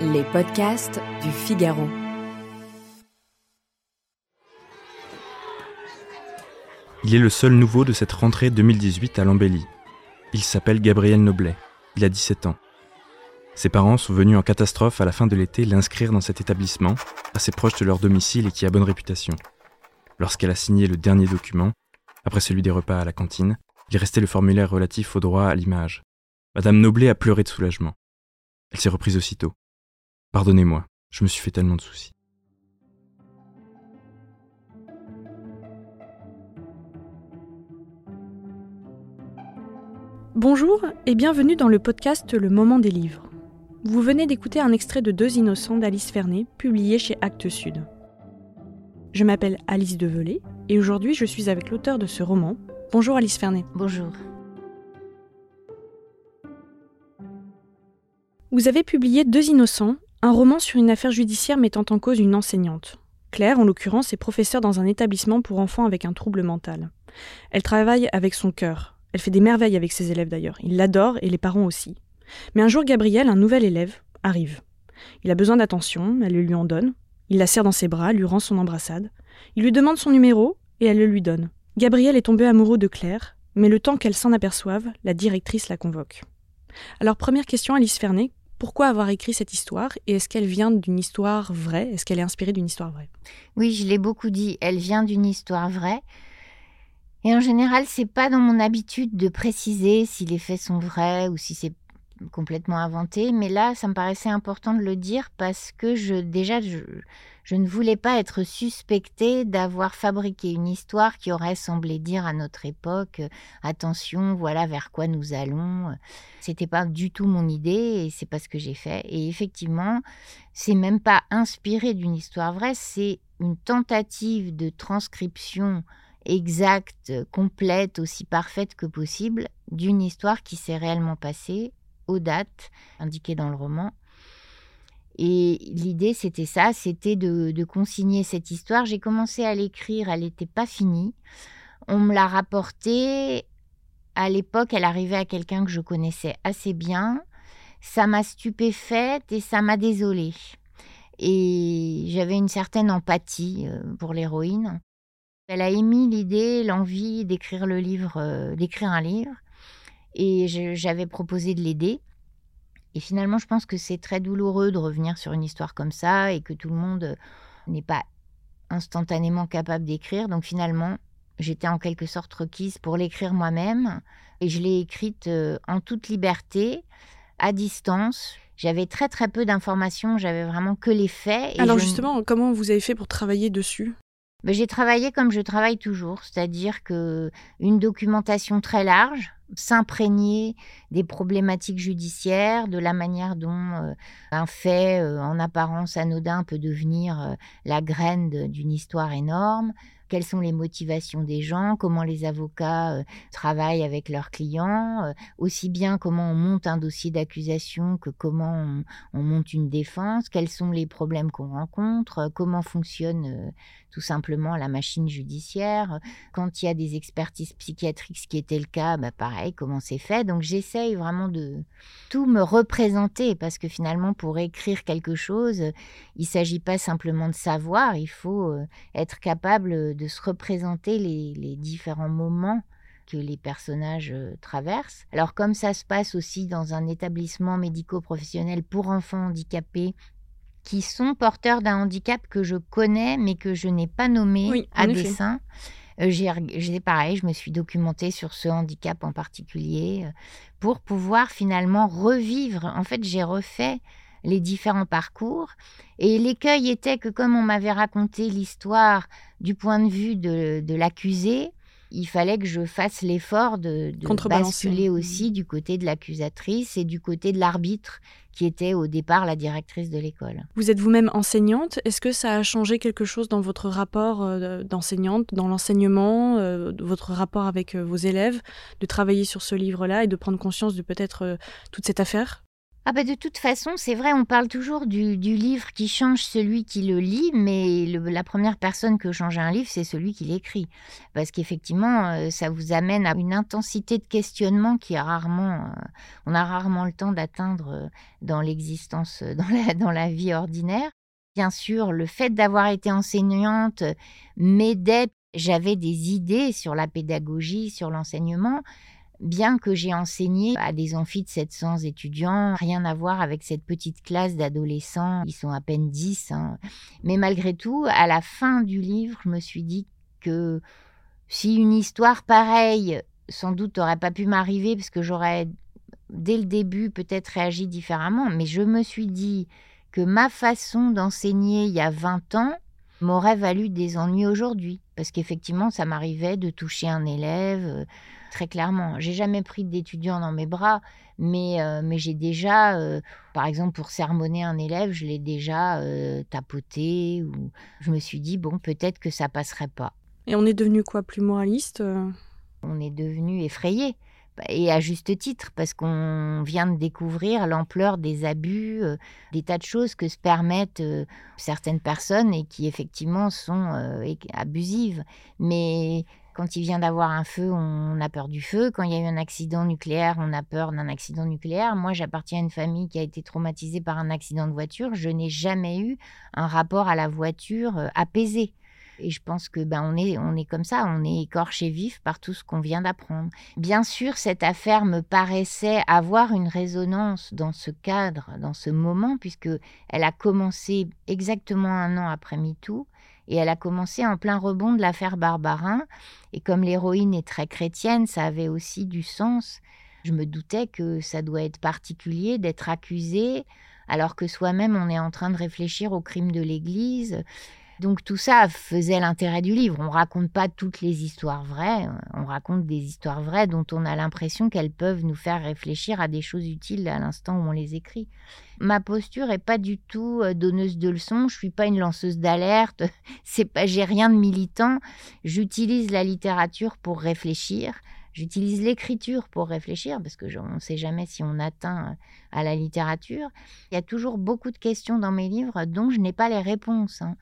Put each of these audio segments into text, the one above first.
Les podcasts du Figaro. Il est le seul nouveau de cette rentrée 2018 à l'embellie. Il s'appelle Gabriel Noblet. Il a 17 ans. Ses parents sont venus en catastrophe à la fin de l'été l'inscrire dans cet établissement, assez proche de leur domicile et qui a bonne réputation. Lorsqu'elle a signé le dernier document, après celui des repas à la cantine, il restait le formulaire relatif au droit à l'image. Madame Noblet a pleuré de soulagement. Elle s'est reprise aussitôt. Pardonnez-moi, je me suis fait tellement de soucis. Bonjour et bienvenue dans le podcast Le Moment des livres. Vous venez d'écouter un extrait de Deux innocents d'Alice Fernet, publié chez Actes Sud. Je m'appelle Alice Develay et aujourd'hui je suis avec l'auteur de ce roman. Bonjour Alice Fernet. Bonjour. Vous avez publié Deux innocents, un roman sur une affaire judiciaire mettant en cause une enseignante. Claire, en l'occurrence, est professeure dans un établissement pour enfants avec un trouble mental. Elle travaille avec son cœur. Elle fait des merveilles avec ses élèves d'ailleurs. Ils l'adorent et les parents aussi. Mais un jour, Gabriel, un nouvel élève, arrive. Il a besoin d'attention, elle le lui en donne. Il la serre dans ses bras, lui rend son embrassade. Il lui demande son numéro et elle le lui donne. Gabriel est tombé amoureux de Claire, mais le temps qu'elle s'en aperçoive, la directrice la convoque. Alors première question, Alice Fernet, pourquoi avoir écrit cette histoire et est-ce qu'elle vient d'une histoire vraie? Est-ce qu'elle est inspirée d'une histoire vraie? Oui, je l'ai beaucoup dit, elle vient d'une histoire vraie. Et en général, c'est pas dans mon habitude de préciser si les faits sont vrais ou si c'est complètement inventé, mais là, ça me paraissait important de le dire parce que je, déjà, je, je ne voulais pas être suspectée d'avoir fabriqué une histoire qui aurait semblé dire à notre époque euh, attention, voilà vers quoi nous allons. C'était pas du tout mon idée et c'est pas ce que j'ai fait. Et effectivement, c'est même pas inspiré d'une histoire vraie, c'est une tentative de transcription exacte, complète, aussi parfaite que possible d'une histoire qui s'est réellement passée aux dates indiquées dans le roman. Et l'idée, c'était ça, c'était de, consigner cette histoire. J'ai commencé à l'écrire, elle n'était pas finie. On me l'a rapportée. À l'époque, elle arrivait à quelqu'un que je connaissais assez bien. Ça m'a stupéfaite et ça m'a désolée. Et j'avais une certaine empathie pour l'héroïne. Elle a émis l'idée, l'envie d'écrire le livre, d'écrire un livre. Et j'avais proposé de l'aider. Et finalement, je pense que c'est très douloureux de revenir sur une histoire comme ça et que tout le monde n'est pas instantanément capable d'écrire. Donc finalement, j'étais en quelque sorte requise pour l'écrire moi-même. Et je l'ai écrite en toute liberté, à distance. J'avais très très peu d'informations, j'avais vraiment que les faits. Alors justement, comment vous avez fait pour travailler dessus? Ben, J'ai travaillé comme je travaille toujours, c'est-à-dire que une documentation très large, s'imprégner des problématiques judiciaires, de la manière dont euh, un fait euh, en apparence anodin peut devenir euh, la graine d'une histoire énorme, quelles sont les motivations des gens, comment les avocats euh, travaillent avec leurs clients, euh, aussi bien comment on monte un dossier d'accusation que comment on, on, monte une défense, quels sont les problèmes qu'on rencontre, euh, comment fonctionne tout simplement la machine judiciaire, quand il y a des expertises psychiatriques, ce qui était le cas, bah pareil, comment c'est fait. Donc j'essaye vraiment de tout me représenter parce que finalement pour écrire quelque chose, il ne s'agit pas simplement de savoir, il faut être capable de de se représenter les, les, différents moments que les personnages traversent. Alors comme ça se passe aussi dans un établissement médico-professionnel pour enfants handicapés qui sont porteurs d'un handicap que je connais mais que je n'ai pas nommé oui, à dessein. Euh, j'ai pareil, je me suis documentée sur ce handicap en particulier euh, pour pouvoir finalement revivre. En fait, j'ai refait les différents parcours. Et l'écueil était que comme on m'avait raconté l'histoire du point de vue de, de l'accusé, il fallait que je fasse l'effort de, de basculer Mhm. aussi du côté de l'accusatrice et du côté de l'arbitre, qui était au départ la directrice de l'école. Vous êtes vous-même enseignante. Est-ce que ça a changé quelque chose dans votre rapport euh, d'enseignante, dans l'enseignement, euh, votre rapport avec euh, vos élèves, de travailler sur ce livre-là et de prendre conscience de peut-être toute cette affaire? Ah bah de toute façon, c'est vrai, on parle toujours du, du livre qui change celui qui le lit, mais la première personne que change un livre, c'est celui qui l'écrit. Parce qu'effectivement, euh, ça vous amène à une intensité de questionnement qui rarement, euh, on a rarement le temps d'atteindre euh, dans l'existence, dans la, dans la vie ordinaire. Bien sûr, le fait d'avoir été enseignante m'aidait. J'avais des idées sur la pédagogie, sur l'enseignement, bien que j'ai enseigné à des amphis de 700 étudiants, rien à voir avec cette petite classe d'adolescents, ils sont à peine 10. hein. Mais malgré tout, à la fin du livre, je me suis dit que si une histoire pareille, sans doute, n'aurait pas pu m'arriver, parce que j'aurais, dès le début, peut-être réagi différemment, mais je me suis dit que ma façon d'enseigner il y a 20 ans m'aurait valu des ennuis aujourd'hui. Parce qu'effectivement, ça m'arrivait de toucher un élève, euh, très clairement. J'ai jamais pris d'étudiant dans mes bras, mais, euh, mais j'ai déjà, euh, par exemple, pour sermonner un élève, je l'ai déjà euh, tapoté, ou je me suis dit, bon, peut-être que ça passerait pas. Et on est devenu quoi Plus moraliste On est devenu effrayé. Et à juste titre, parce qu'on vient de découvrir l'ampleur des abus, des tas de choses que se permettent certaines personnes et qui effectivement sont abusives. Mais quand il vient d'avoir un feu, on a peur du feu. Quand il y a eu un accident nucléaire, on a peur d'un accident nucléaire. Moi, j'appartiens à une famille qui a été traumatisée par un accident de voiture. Je n'ai jamais eu un rapport à la voiture euh, apaisé. Et je pense que ben on est on est comme ça, on est écorché vif par tout ce qu'on vient d'apprendre. Bien sûr, cette affaire me paraissait avoir une résonance dans ce cadre, dans ce moment, puisque elle a commencé exactement un an après MeToo. Et elle a commencé en plein rebond de l'affaire Barbarin. Et comme l'héroïne est très chrétienne, ça avait aussi du sens. Je me doutais que ça doit être particulier d'être accusé alors que soi-même on est en train de réfléchir au crime de l'Église. Donc tout ça faisait l'intérêt du livre. On raconte pas toutes les histoires vraies, on raconte des histoires vraies dont on a l'impression qu'elles peuvent nous faire réfléchir à des choses utiles à l'instant où on les écrit. Ma posture est pas du tout euh, donneuse de leçons, je suis pas une lanceuse d'alerte, c'est pas j'ai rien de militant, j'utilise la littérature pour réfléchir. J'utilise l'écriture pour réfléchir parce que je- on ne sait jamais si on atteint euh, à la littérature. Il y a toujours beaucoup de questions dans mes livres dont je n'ai pas les réponses. hein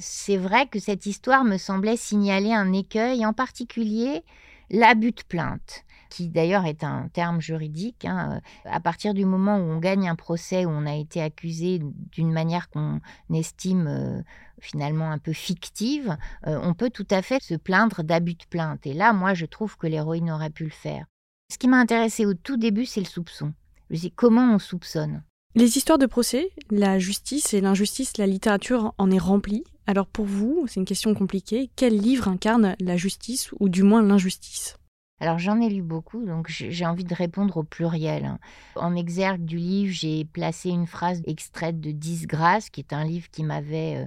c'est vrai que cette histoire me semblait signaler un écueil, en particulier l'abus de plainte, qui d'ailleurs est un terme juridique. hein. À partir du moment où on gagne un procès, où on a été accusé d'une manière qu'on estime euh, finalement un peu fictive, euh, on peut tout à fait se plaindre d'abus de plainte. Et là, moi, je trouve que l'héroïne aurait pu le faire. Ce qui m'a intéressé au tout début, c'est le soupçon. Je comment on soupçonne? Les histoires de procès, la justice et l'injustice, la littérature en est remplie. Alors pour vous, c'est une question compliquée, quel livre incarne la justice ou du moins l'injustice? Alors j'en ai lu beaucoup, donc j'ai envie de répondre au pluriel. hein. En exergue du livre, j'ai placé une phrase extraite de Disgrâce, qui est un livre qui m'avait euh,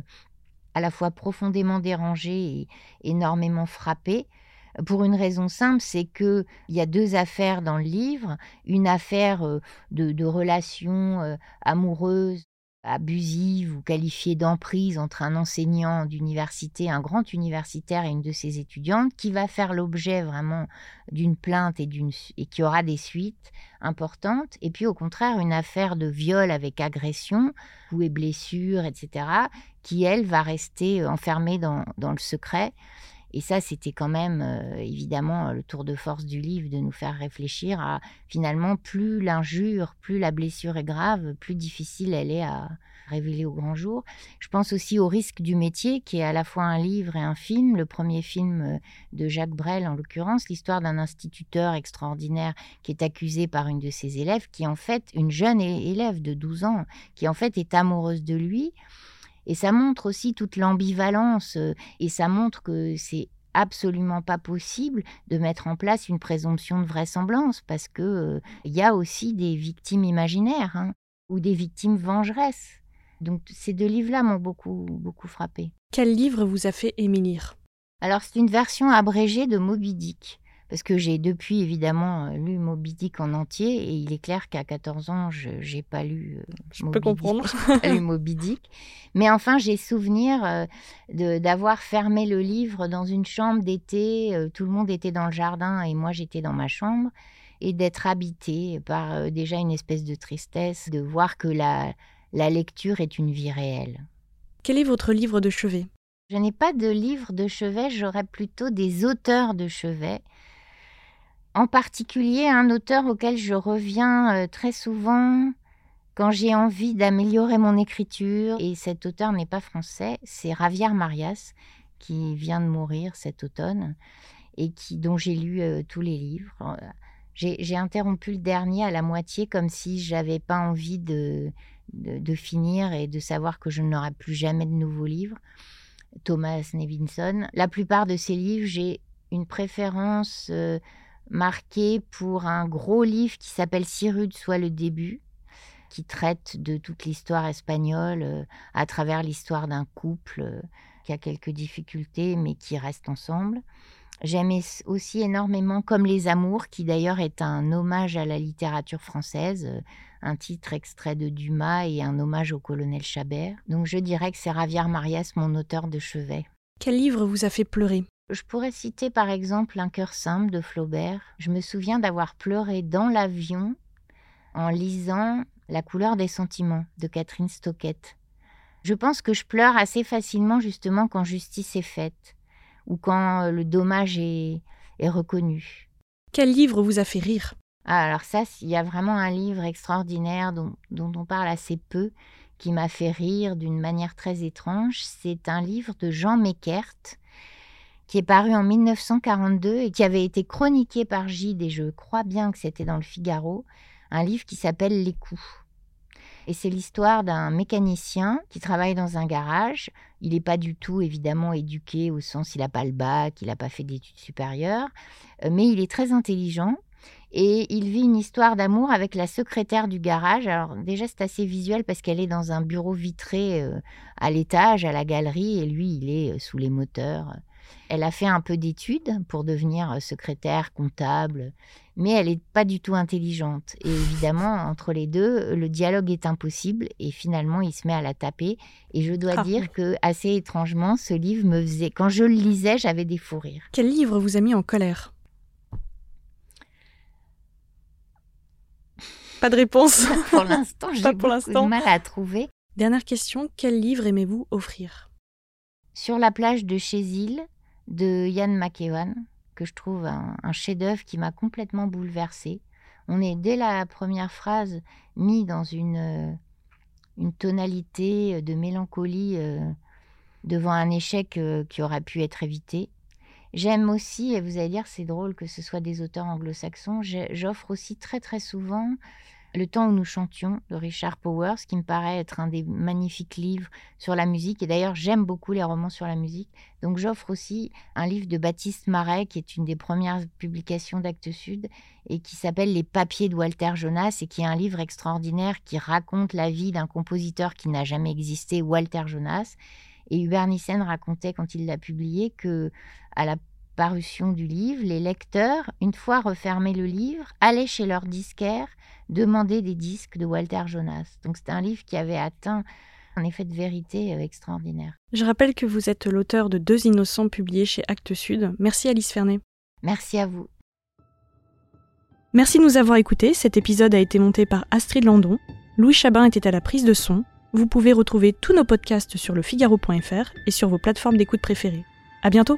à la fois profondément dérangé et énormément frappé. Pour une raison simple, c'est que il y a deux affaires dans le livre. Une affaire euh, de, de relations euh, amoureuses abusive ou qualifiée d'emprise entre un enseignant d'université, un grand universitaire et une de ses étudiantes, qui va faire l'objet vraiment d'une plainte et, qui aura des suites importantes. Et puis au contraire, une affaire de viol avec agression, coups et blessures, etc., qui, elle, va rester enfermée dans le secret. Et ça, c'était quand même euh, évidemment le tour de force du livre de nous faire réfléchir à finalement plus l'injure, plus la blessure est grave, plus difficile elle est à révéler au grand jour. Je pense aussi au risque du métier, qui est à la fois un livre et un film. Le premier film euh, de Jacques Brel, en l'occurrence, l'histoire d'un instituteur extraordinaire qui est accusé par une de ses élèves, qui en fait, une jeune élève de 12 ans, qui en fait est amoureuse de lui. Et ça montre aussi toute l'ambivalence euh, et ça montre que c'est absolument pas possible de mettre en place une présomption de vraisemblance parce que euh, il y a aussi des victimes imaginaires hein, ou des victimes vengeresses. Donc ces deux livres-là m'ont beaucoup beaucoup frappé. Quel livre vous a fait aimer lire? Alors c'est une version abrégée de Moby Dick parce que j'ai depuis évidemment euh, lu Moby Dick en entier et il est clair qu'à 14 ans, je n'ai pas lu euh, je peux comprendre. lu Moby Dick. Mais enfin, j'ai souvenir euh, d'avoir fermé le livre dans une chambre d'été, tout le monde était dans le jardin et moi j'étais dans ma chambre et d'être habité par déjà une espèce de tristesse, de voir que la, la lecture est une vie réelle. Quel est votre livre de chevet? Je n'ai pas de livre de chevet, j'aurais plutôt des auteurs de chevet en particulier un auteur auquel je reviens euh, très souvent quand j'ai envie d'améliorer mon écriture, et cet auteur n'est pas français, c'est Javier Marias, qui vient de mourir cet automne, et qui, dont j'ai lu euh, tous les livres. Euh, j'ai interrompu le dernier à la moitié comme si j'avais pas envie de, de, finir et de savoir que je n'aurai plus jamais de nouveaux livres. Thomas Nevinson. La plupart de ses livres, j'ai une préférence marqué pour un gros livre qui s'appelle Rude soit le début, qui traite de toute l'histoire espagnole euh, à travers l'histoire d'un couple euh, qui a quelques difficultés mais qui reste ensemble. J'aime aussi énormément Comme les amours, qui d'ailleurs est un hommage à la littérature française, euh, un titre extrait de Dumas et un hommage au colonel Chabert. Donc je dirais que c'est Ravière Marias, mon auteur de chevet. Quel livre vous a fait pleurer? Je pourrais citer par exemple Un cœur simple de Flaubert. Je me souviens d'avoir pleuré dans l'avion en lisant La couleur des sentiments de Catherine Stockett. Je pense que je pleure assez facilement justement quand justice est faite ou quand euh, le dommage est, reconnu. Quel livre vous a fait rire? Ah, Alors ça, il y a vraiment un livre extraordinaire dont, dont on parle assez peu, qui m'a fait rire d'une manière très étrange. C'est un livre de Jean Meckert qui est paru en 1942 et qui avait été chroniqué par Gide, et je crois bien que c'était dans le Figaro, un livre qui s'appelle Les coups. Et c'est l'histoire d'un mécanicien qui travaille dans un garage. Il n'est pas du tout, évidemment, éduqué au sens il n'a pas le bac, il n'a pas fait d'études supérieures, euh, mais il est très intelligent. Et il vit une histoire d'amour avec la secrétaire du garage. Alors déjà c'est assez visuel parce qu'elle est dans un bureau vitré euh, à l'étage, à la galerie, et lui il est euh, sous les moteurs. Elle a fait un peu d'études pour devenir euh, secrétaire, comptable, mais elle n'est pas du tout intelligente. Et évidemment, entre les deux, le dialogue est impossible et finalement, il se met à la taper. Et je dois ah. dire que, assez étrangement, ce livre me faisait. Quand je le lisais, j'avais des fous rires. Quel livre vous a mis en colère? Pas de réponse. pour l'instant, j'ai beaucoup de mal à trouver. Dernière question, quel livre aimez-vous offrir? Sur la plage de Chézil, de Ian McEwan, que je trouve un, chef-d'œuvre qui m'a complètement bouleversée. On est dès la première phrase mis dans une, euh, une tonalité de mélancolie euh, devant un échec euh, qui aurait pu être évité. J'aime aussi, et vous allez dire c'est drôle que ce soit des auteurs anglo-saxons, j'offre aussi très très souvent le temps où nous chantions de Richard Powers, qui me paraît être un des magnifiques livres sur la musique. Et d'ailleurs, j'aime beaucoup les romans sur la musique. Donc j'offre aussi un livre de Baptiste Marais, qui est une des premières publications d'Actes Sud, et qui s'appelle Les papiers de Walter Jonas, et qui est un livre extraordinaire qui raconte la vie d'un compositeur qui n'a jamais existé, Walter Jonas. Et Hubert Nissen racontait quand il l'a publié que à la parution du livre, les lecteurs, une fois refermé le livre, allaient chez leur disquaire demander des disques de Walter Jonas. Donc c'est un livre qui avait atteint un effet de vérité extraordinaire. Je rappelle que vous êtes l'auteur de Deux innocents publiés chez Actes Sud. Merci Alice Fernet. Merci à vous. Merci de nous avoir écoutés. Cet épisode a été monté par Astrid Landon. Louis Chabin était à la prise de son. Vous pouvez retrouver tous nos podcasts sur lefigaro.fr et sur vos plateformes d'écoute préférées. À bientôt!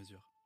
mesure.